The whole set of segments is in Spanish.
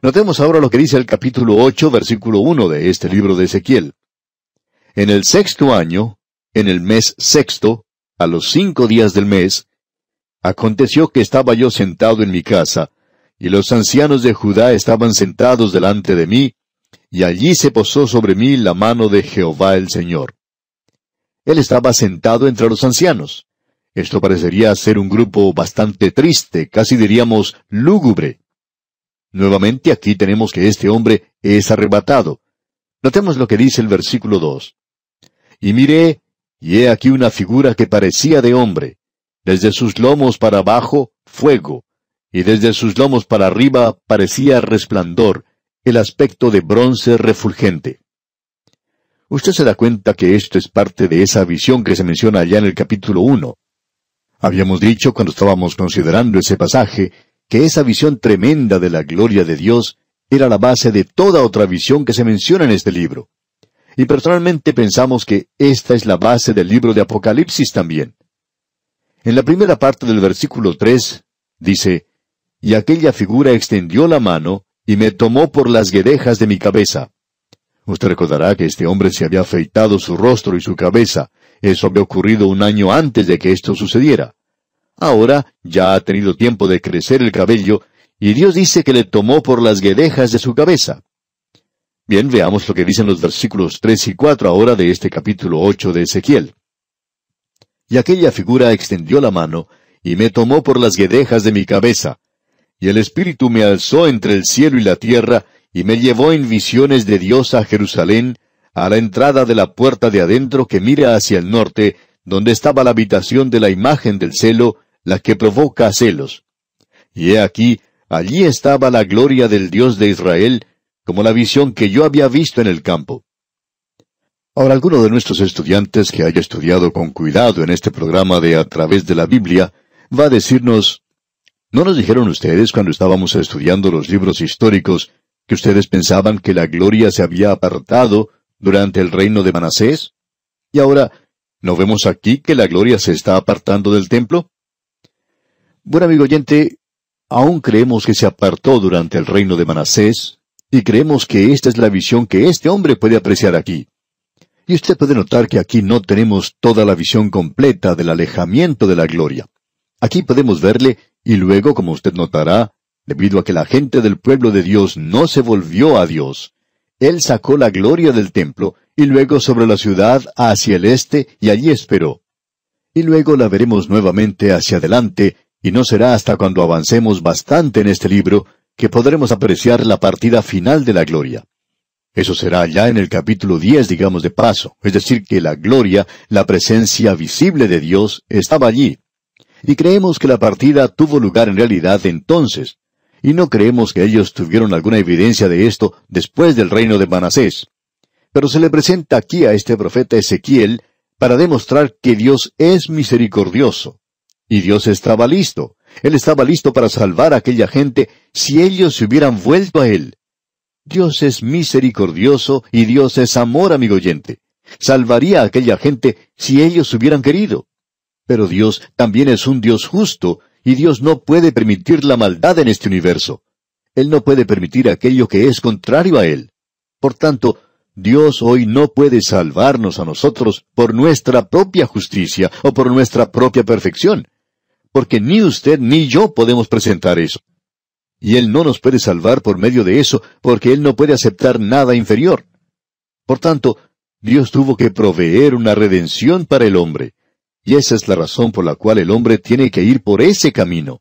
Notemos ahora lo que dice el capítulo ocho, versículo uno de este libro de Ezequiel. En el sexto año, en el mes sexto, a los cinco días del mes, aconteció que estaba yo sentado en mi casa, y los ancianos de Judá estaban sentados delante de mí, y allí se posó sobre mí la mano de Jehová el Señor. Él estaba sentado entre los ancianos. Esto parecería ser un grupo bastante triste, casi diríamos lúgubre. Nuevamente aquí tenemos que este hombre es arrebatado. Notemos lo que dice el versículo dos. Y miré, y he aquí una figura que parecía de hombre. Desde sus lomos para abajo, fuego, y desde sus lomos para arriba parecía resplandor, el aspecto de bronce refulgente. Usted se da cuenta que esto es parte de esa visión que se menciona allá en el capítulo 1. Habíamos dicho cuando estábamos considerando ese pasaje que esa visión tremenda de la gloria de Dios era la base de toda otra visión que se menciona en este libro. Y personalmente pensamos que esta es la base del libro de Apocalipsis también. En la primera parte del versículo 3 dice, Y aquella figura extendió la mano y me tomó por las guedejas de mi cabeza. Usted recordará que este hombre se había afeitado su rostro y su cabeza. Eso había ocurrido un año antes de que esto sucediera. Ahora ya ha tenido tiempo de crecer el cabello, y Dios dice que le tomó por las guedejas de su cabeza. Bien, veamos lo que dicen los versículos tres y cuatro ahora de este capítulo ocho de Ezequiel. Y aquella figura extendió la mano, y me tomó por las guedejas de mi cabeza. Y el Espíritu me alzó entre el cielo y la tierra, y me llevó en visiones de Dios a Jerusalén, a la entrada de la puerta de adentro que mira hacia el norte, donde estaba la habitación de la imagen del celo, la que provoca celos. Y he aquí, allí estaba la gloria del Dios de Israel, como la visión que yo había visto en el campo. Ahora, alguno de nuestros estudiantes que haya estudiado con cuidado en este programa de A través de la Biblia, va a decirnos, ¿no nos dijeron ustedes cuando estábamos estudiando los libros históricos que ustedes pensaban que la gloria se había apartado durante el reino de Manasés? Y ahora, ¿no vemos aquí que la gloria se está apartando del templo? Bueno, amigo oyente, aún creemos que se apartó durante el reino de Manasés, y creemos que esta es la visión que este hombre puede apreciar aquí. Y usted puede notar que aquí no tenemos toda la visión completa del alejamiento de la gloria. Aquí podemos verle, y luego, como usted notará, debido a que la gente del pueblo de Dios no se volvió a Dios, Él sacó la gloria del templo, y luego sobre la ciudad hacia el este, y allí esperó. Y luego la veremos nuevamente hacia adelante, y no será hasta cuando avancemos bastante en este libro que podremos apreciar la partida final de la gloria. Eso será ya en el capítulo 10, digamos de paso, es decir, que la gloria, la presencia visible de Dios, estaba allí. Y creemos que la partida tuvo lugar en realidad entonces, y no creemos que ellos tuvieron alguna evidencia de esto después del reino de Manasés. Pero se le presenta aquí a este profeta Ezequiel para demostrar que Dios es misericordioso, y Dios estaba listo. Él estaba listo para salvar a aquella gente si ellos se hubieran vuelto a Él. Dios es misericordioso y Dios es amor, amigo oyente. Salvaría a aquella gente si ellos hubieran querido. Pero Dios también es un Dios justo y Dios no puede permitir la maldad en este universo. Él no puede permitir aquello que es contrario a Él. Por tanto, Dios hoy no puede salvarnos a nosotros por nuestra propia justicia o por nuestra propia perfección porque ni usted ni yo podemos presentar eso. Y Él no nos puede salvar por medio de eso, porque Él no puede aceptar nada inferior. Por tanto, Dios tuvo que proveer una redención para el hombre. Y esa es la razón por la cual el hombre tiene que ir por ese camino.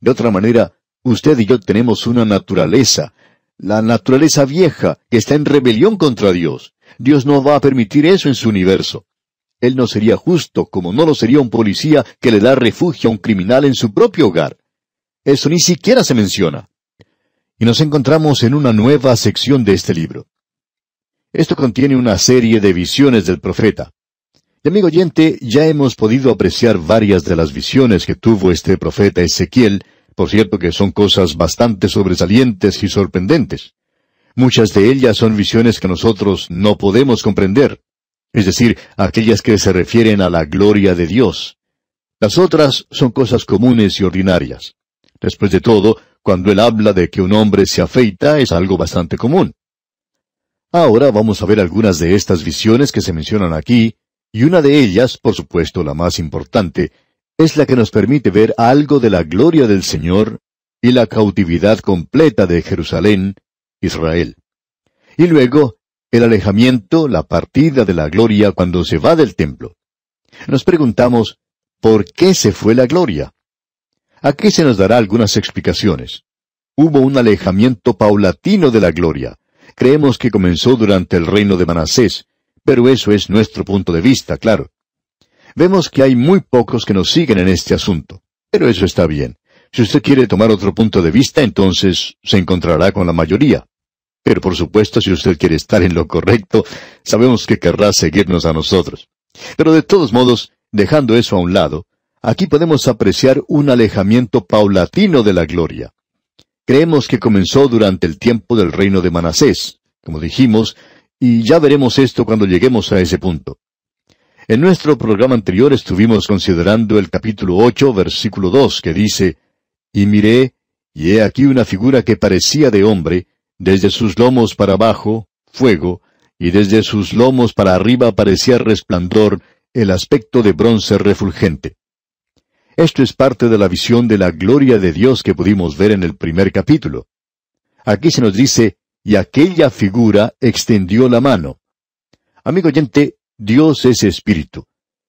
De otra manera, usted y yo tenemos una naturaleza, la naturaleza vieja, que está en rebelión contra Dios. Dios no va a permitir eso en su universo. Él no sería justo como no lo sería un policía que le da refugio a un criminal en su propio hogar. Eso ni siquiera se menciona. Y nos encontramos en una nueva sección de este libro. Esto contiene una serie de visiones del profeta. Y amigo oyente, ya hemos podido apreciar varias de las visiones que tuvo este profeta Ezequiel, por cierto que son cosas bastante sobresalientes y sorprendentes. Muchas de ellas son visiones que nosotros no podemos comprender es decir, aquellas que se refieren a la gloria de Dios. Las otras son cosas comunes y ordinarias. Después de todo, cuando él habla de que un hombre se afeita es algo bastante común. Ahora vamos a ver algunas de estas visiones que se mencionan aquí, y una de ellas, por supuesto la más importante, es la que nos permite ver algo de la gloria del Señor y la cautividad completa de Jerusalén, Israel. Y luego, el alejamiento, la partida de la gloria cuando se va del templo. Nos preguntamos, ¿por qué se fue la gloria? Aquí se nos dará algunas explicaciones. Hubo un alejamiento paulatino de la gloria. Creemos que comenzó durante el reino de Manasés, pero eso es nuestro punto de vista, claro. Vemos que hay muy pocos que nos siguen en este asunto, pero eso está bien. Si usted quiere tomar otro punto de vista, entonces se encontrará con la mayoría. Pero por supuesto, si usted quiere estar en lo correcto, sabemos que querrá seguirnos a nosotros. Pero de todos modos, dejando eso a un lado, aquí podemos apreciar un alejamiento paulatino de la gloria. Creemos que comenzó durante el tiempo del reino de Manasés, como dijimos, y ya veremos esto cuando lleguemos a ese punto. En nuestro programa anterior estuvimos considerando el capítulo ocho, versículo dos, que dice, Y miré, y he aquí una figura que parecía de hombre, desde sus lomos para abajo, fuego, y desde sus lomos para arriba parecía resplandor, el aspecto de bronce refulgente. Esto es parte de la visión de la gloria de Dios que pudimos ver en el primer capítulo. Aquí se nos dice, y aquella figura extendió la mano. Amigo oyente, Dios es espíritu.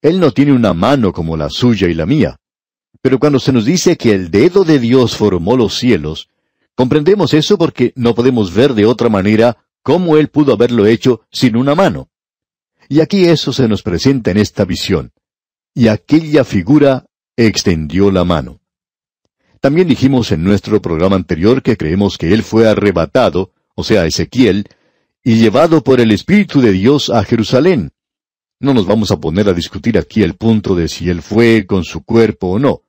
Él no tiene una mano como la suya y la mía. Pero cuando se nos dice que el dedo de Dios formó los cielos, comprendemos eso porque no podemos ver de otra manera cómo Él pudo haberlo hecho sin una mano. Y aquí eso se nos presenta en esta visión. Y aquella figura extendió la mano. También dijimos en nuestro programa anterior que creemos que Él fue arrebatado, o sea, Ezequiel, y llevado por el Espíritu de Dios a Jerusalén. No nos vamos a poner a discutir aquí el punto de si Él fue con su cuerpo o no.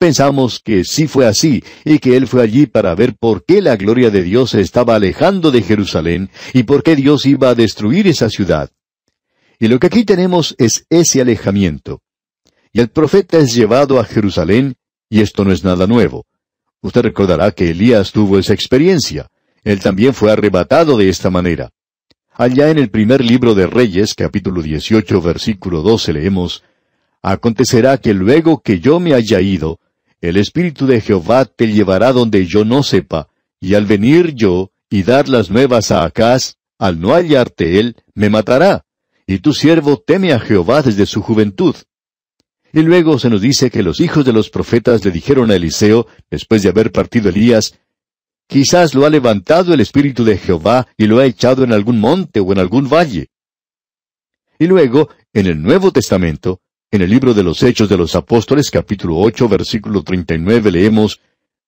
Pensamos que sí fue así, y que Él fue allí para ver por qué la gloria de Dios se estaba alejando de Jerusalén, y por qué Dios iba a destruir esa ciudad. Y lo que aquí tenemos es ese alejamiento. Y el profeta es llevado a Jerusalén, y esto no es nada nuevo. Usted recordará que Elías tuvo esa experiencia. Él también fue arrebatado de esta manera. Allá en el primer libro de Reyes, capítulo 18, versículo 12, leemos, Acontecerá que luego que yo me haya ido, el Espíritu de Jehová te llevará donde yo no sepa, y al venir yo y dar las nuevas a Acaz, al no hallarte él, me matará. Y tu siervo teme a Jehová desde su juventud. Y luego se nos dice que los hijos de los profetas le dijeron a Eliseo, después de haber partido Elías, Quizás lo ha levantado el Espíritu de Jehová y lo ha echado en algún monte o en algún valle. Y luego, en el Nuevo Testamento, en el libro de los Hechos de los Apóstoles, capítulo 8, versículo 39, leemos,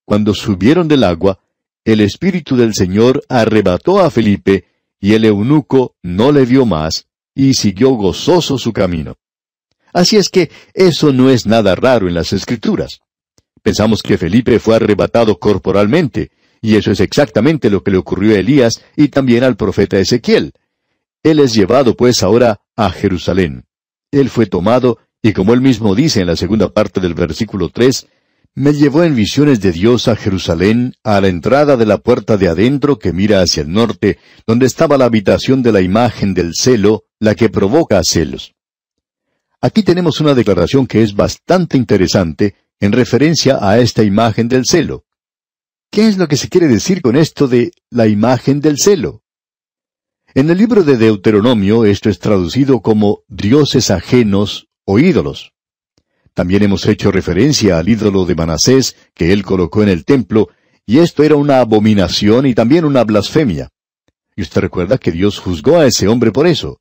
Cuando subieron del agua, el Espíritu del Señor arrebató a Felipe, y el eunuco no le vio más, y siguió gozoso su camino. Así es que eso no es nada raro en las Escrituras. Pensamos que Felipe fue arrebatado corporalmente, y eso es exactamente lo que le ocurrió a Elías y también al profeta Ezequiel. Él es llevado pues ahora a Jerusalén. Él fue tomado y como él mismo dice en la segunda parte del versículo tres, me llevó en visiones de Dios a Jerusalén, a la entrada de la puerta de adentro que mira hacia el norte, donde estaba la habitación de la imagen del celo, la que provoca celos. Aquí tenemos una declaración que es bastante interesante en referencia a esta imagen del celo. ¿Qué es lo que se quiere decir con esto de la imagen del celo? En el libro de Deuteronomio esto es traducido como dioses ajenos o ídolos. También hemos hecho referencia al ídolo de Manasés que él colocó en el templo, y esto era una abominación y también una blasfemia. Y usted recuerda que Dios juzgó a ese hombre por eso.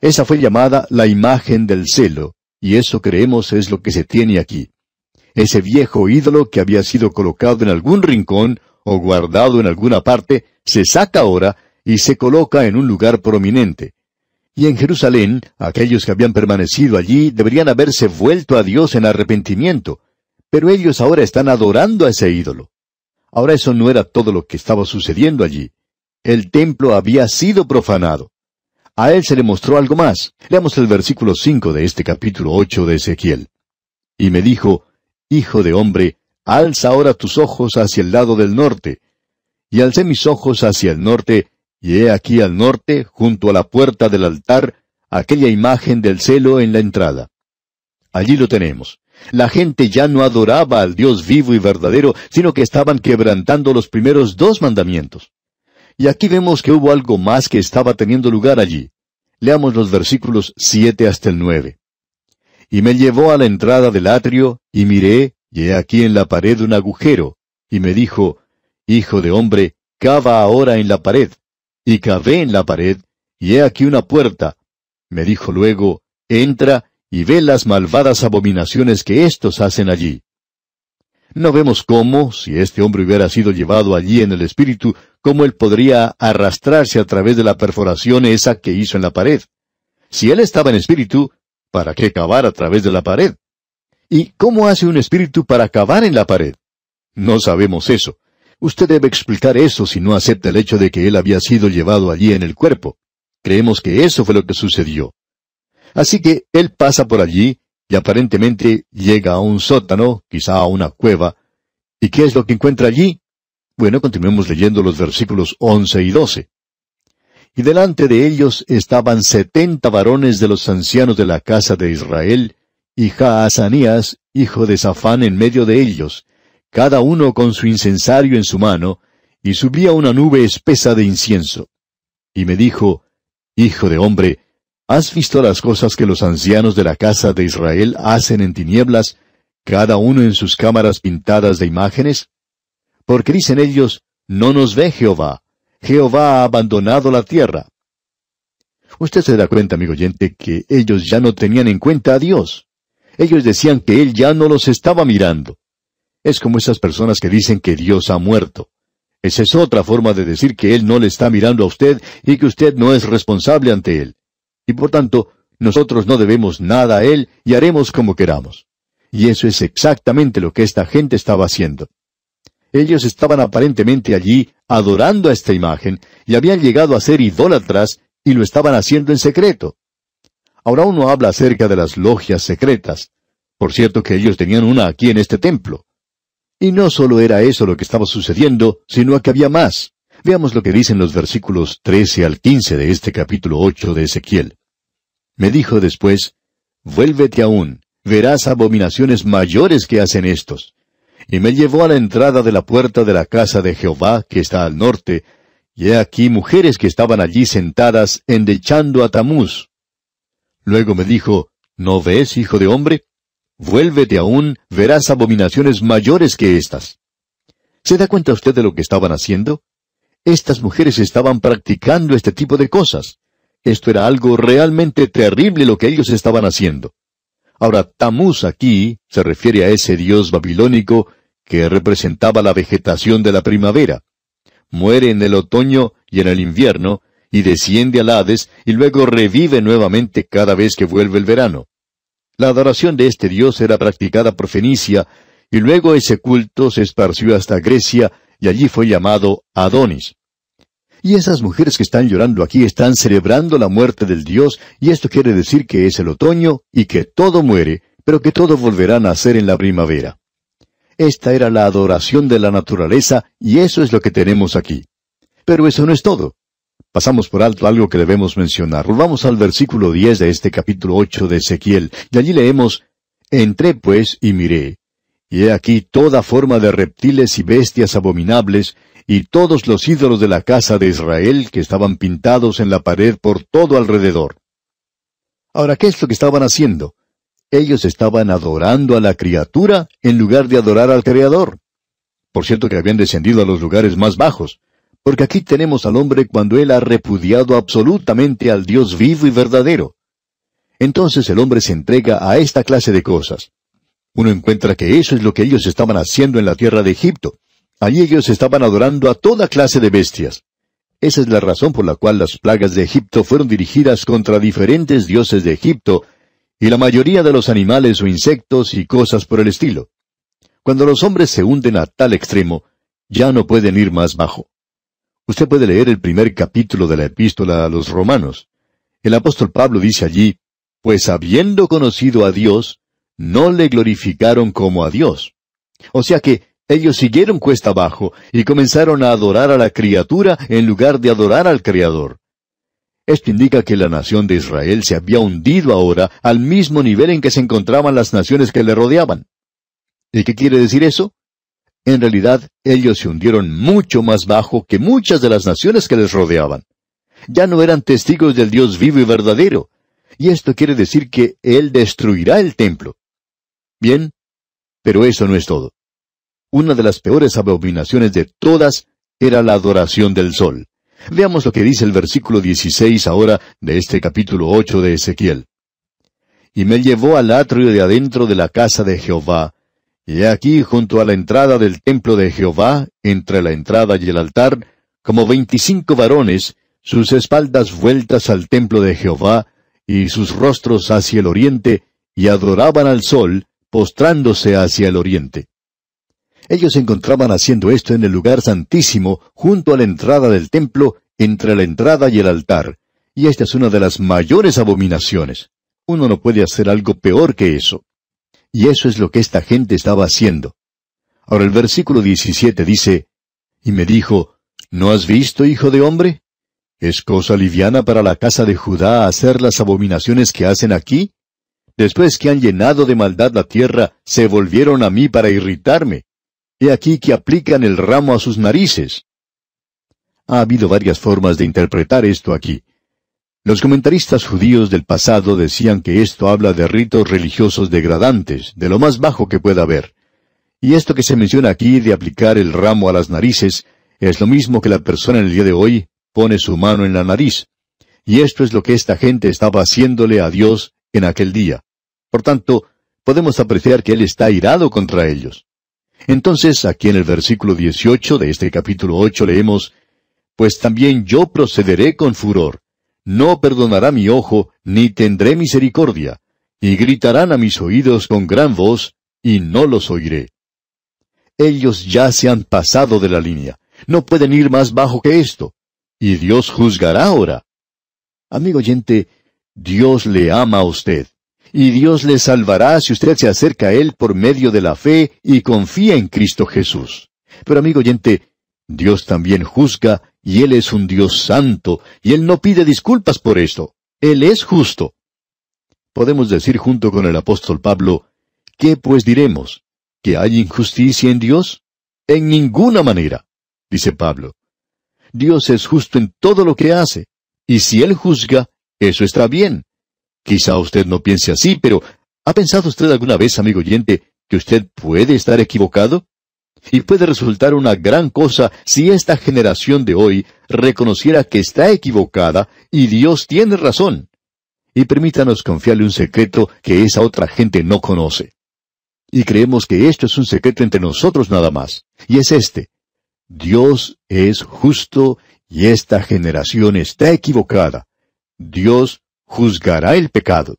Esa fue llamada la imagen del celo, y eso creemos es lo que se tiene aquí. Ese viejo ídolo que había sido colocado en algún rincón o guardado en alguna parte, se saca ahora y se coloca en un lugar prominente. Y en Jerusalén, aquellos que habían permanecido allí deberían haberse vuelto a Dios en arrepentimiento, pero ellos ahora están adorando a ese ídolo. Ahora eso no era todo lo que estaba sucediendo allí. El templo había sido profanado. A él se le mostró algo más. Leamos el versículo cinco de este capítulo ocho de Ezequiel. Y me dijo, Hijo de hombre, alza ahora tus ojos hacia el lado del norte. Y alcé mis ojos hacia el norte, y he aquí al norte, junto a la puerta del altar, aquella imagen del celo en la entrada. Allí lo tenemos. La gente ya no adoraba al Dios vivo y verdadero, sino que estaban quebrantando los primeros dos mandamientos. Y aquí vemos que hubo algo más que estaba teniendo lugar allí. Leamos los versículos siete hasta el nueve. Y me llevó a la entrada del atrio, y miré, y he aquí en la pared un agujero, y me dijo, Hijo de hombre, cava ahora en la pared. Y cavé en la pared, y he aquí una puerta. Me dijo luego, Entra y ve las malvadas abominaciones que éstos hacen allí. No vemos cómo, si este hombre hubiera sido llevado allí en el espíritu, cómo él podría arrastrarse a través de la perforación esa que hizo en la pared. Si él estaba en espíritu, ¿para qué cavar a través de la pared? ¿Y cómo hace un espíritu para cavar en la pared? No sabemos eso. Usted debe explicar eso si no acepta el hecho de que él había sido llevado allí en el cuerpo. Creemos que eso fue lo que sucedió. Así que él pasa por allí y aparentemente llega a un sótano, quizá a una cueva. ¿Y qué es lo que encuentra allí? Bueno, continuemos leyendo los versículos once y doce. Y delante de ellos estaban setenta varones de los ancianos de la casa de Israel, y Jaazanías, hijo de Safán, en medio de ellos, cada uno con su incensario en su mano, y subía una nube espesa de incienso. Y me dijo, Hijo de hombre, ¿has visto las cosas que los ancianos de la casa de Israel hacen en tinieblas, cada uno en sus cámaras pintadas de imágenes? Porque dicen ellos, No nos ve Jehová, Jehová ha abandonado la tierra. Usted se da cuenta, amigo oyente, que ellos ya no tenían en cuenta a Dios. Ellos decían que Él ya no los estaba mirando. Es como esas personas que dicen que Dios ha muerto. Esa es otra forma de decir que Él no le está mirando a usted y que usted no es responsable ante Él. Y por tanto, nosotros no debemos nada a Él y haremos como queramos. Y eso es exactamente lo que esta gente estaba haciendo. Ellos estaban aparentemente allí adorando a esta imagen y habían llegado a ser idólatras y lo estaban haciendo en secreto. Ahora uno habla acerca de las logias secretas. Por cierto que ellos tenían una aquí en este templo. Y no solo era eso lo que estaba sucediendo, sino que había más. Veamos lo que dicen los versículos 13 al 15 de este capítulo 8 de Ezequiel. Me dijo después, Vuélvete aún, verás abominaciones mayores que hacen estos. Y me llevó a la entrada de la puerta de la casa de Jehová, que está al norte, y he aquí mujeres que estaban allí sentadas endechando a Tamuz, Luego me dijo, ¿No ves, hijo de hombre? Vuélvete aún, verás abominaciones mayores que estas. ¿Se da cuenta usted de lo que estaban haciendo? Estas mujeres estaban practicando este tipo de cosas. Esto era algo realmente terrible lo que ellos estaban haciendo. Ahora, Tamuz aquí se refiere a ese dios babilónico que representaba la vegetación de la primavera. Muere en el otoño y en el invierno, y desciende al Hades y luego revive nuevamente cada vez que vuelve el verano. La adoración de este dios era practicada por Fenicia, y luego ese culto se esparció hasta Grecia, y allí fue llamado Adonis. Y esas mujeres que están llorando aquí están celebrando la muerte del Dios, y esto quiere decir que es el otoño y que todo muere, pero que todo volverá a nacer en la primavera. Esta era la adoración de la naturaleza, y eso es lo que tenemos aquí. Pero eso no es todo. Pasamos por alto algo que debemos mencionar. Volvamos al versículo 10 de este capítulo 8 de Ezequiel, y allí leemos, Entré pues y miré, y he aquí toda forma de reptiles y bestias abominables, y todos los ídolos de la casa de Israel que estaban pintados en la pared por todo alrededor. Ahora, ¿qué es lo que estaban haciendo? Ellos estaban adorando a la criatura en lugar de adorar al Creador. Por cierto que habían descendido a los lugares más bajos. Porque aquí tenemos al hombre cuando él ha repudiado absolutamente al Dios vivo y verdadero. Entonces el hombre se entrega a esta clase de cosas. Uno encuentra que eso es lo que ellos estaban haciendo en la tierra de Egipto. Allí ellos estaban adorando a toda clase de bestias. Esa es la razón por la cual las plagas de Egipto fueron dirigidas contra diferentes dioses de Egipto, y la mayoría de los animales o insectos y cosas por el estilo. Cuando los hombres se hunden a tal extremo, ya no pueden ir más bajo. Usted puede leer el primer capítulo de la epístola a los romanos. El apóstol Pablo dice allí, pues habiendo conocido a Dios, no le glorificaron como a Dios. O sea que ellos siguieron cuesta abajo y comenzaron a adorar a la criatura en lugar de adorar al Creador. Esto indica que la nación de Israel se había hundido ahora al mismo nivel en que se encontraban las naciones que le rodeaban. ¿Y qué quiere decir eso? En realidad, ellos se hundieron mucho más bajo que muchas de las naciones que les rodeaban. Ya no eran testigos del Dios vivo y verdadero. Y esto quiere decir que Él destruirá el templo. Bien, pero eso no es todo. Una de las peores abominaciones de todas era la adoración del sol. Veamos lo que dice el versículo 16 ahora de este capítulo 8 de Ezequiel. Y me llevó al atrio de adentro de la casa de Jehová, y aquí junto a la entrada del templo de Jehová, entre la entrada y el altar, como veinticinco varones, sus espaldas vueltas al templo de Jehová, y sus rostros hacia el oriente, y adoraban al sol, postrándose hacia el oriente. Ellos se encontraban haciendo esto en el lugar santísimo, junto a la entrada del templo, entre la entrada y el altar. Y esta es una de las mayores abominaciones. Uno no puede hacer algo peor que eso. Y eso es lo que esta gente estaba haciendo. Ahora el versículo 17 dice, Y me dijo, ¿No has visto, hijo de hombre? ¿Es cosa liviana para la casa de Judá hacer las abominaciones que hacen aquí? Después que han llenado de maldad la tierra, se volvieron a mí para irritarme. He aquí que aplican el ramo a sus narices. Ha habido varias formas de interpretar esto aquí. Los comentaristas judíos del pasado decían que esto habla de ritos religiosos degradantes, de lo más bajo que pueda haber. Y esto que se menciona aquí de aplicar el ramo a las narices es lo mismo que la persona en el día de hoy pone su mano en la nariz. Y esto es lo que esta gente estaba haciéndole a Dios en aquel día. Por tanto, podemos apreciar que Él está irado contra ellos. Entonces, aquí en el versículo 18 de este capítulo 8 leemos, Pues también yo procederé con furor. No perdonará mi ojo, ni tendré misericordia. Y gritarán a mis oídos con gran voz, y no los oiré. Ellos ya se han pasado de la línea. No pueden ir más bajo que esto. Y Dios juzgará ahora. Amigo oyente, Dios le ama a usted y Dios le salvará si usted se acerca a Él por medio de la fe y confía en Cristo Jesús. Pero amigo oyente, Dios también juzga, y Él es un Dios santo, y Él no pide disculpas por esto. Él es justo. Podemos decir junto con el apóstol Pablo, ¿qué pues diremos? ¿Que hay injusticia en Dios? En ninguna manera, dice Pablo. Dios es justo en todo lo que hace, y si Él juzga, eso está bien. Quizá usted no piense así, pero ¿ha pensado usted alguna vez, amigo oyente, que usted puede estar equivocado? Y puede resultar una gran cosa si esta generación de hoy reconociera que está equivocada y Dios tiene razón. Y permítanos confiarle un secreto que esa otra gente no conoce. Y creemos que esto es un secreto entre nosotros nada más. Y es este. Dios es justo y esta generación está equivocada. Dios juzgará el pecado.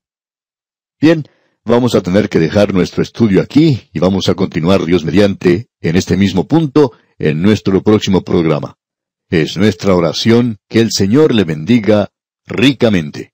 Bien, vamos a tener que dejar nuestro estudio aquí y vamos a continuar Dios mediante en este mismo punto en nuestro próximo programa. Es nuestra oración que el Señor le bendiga ricamente.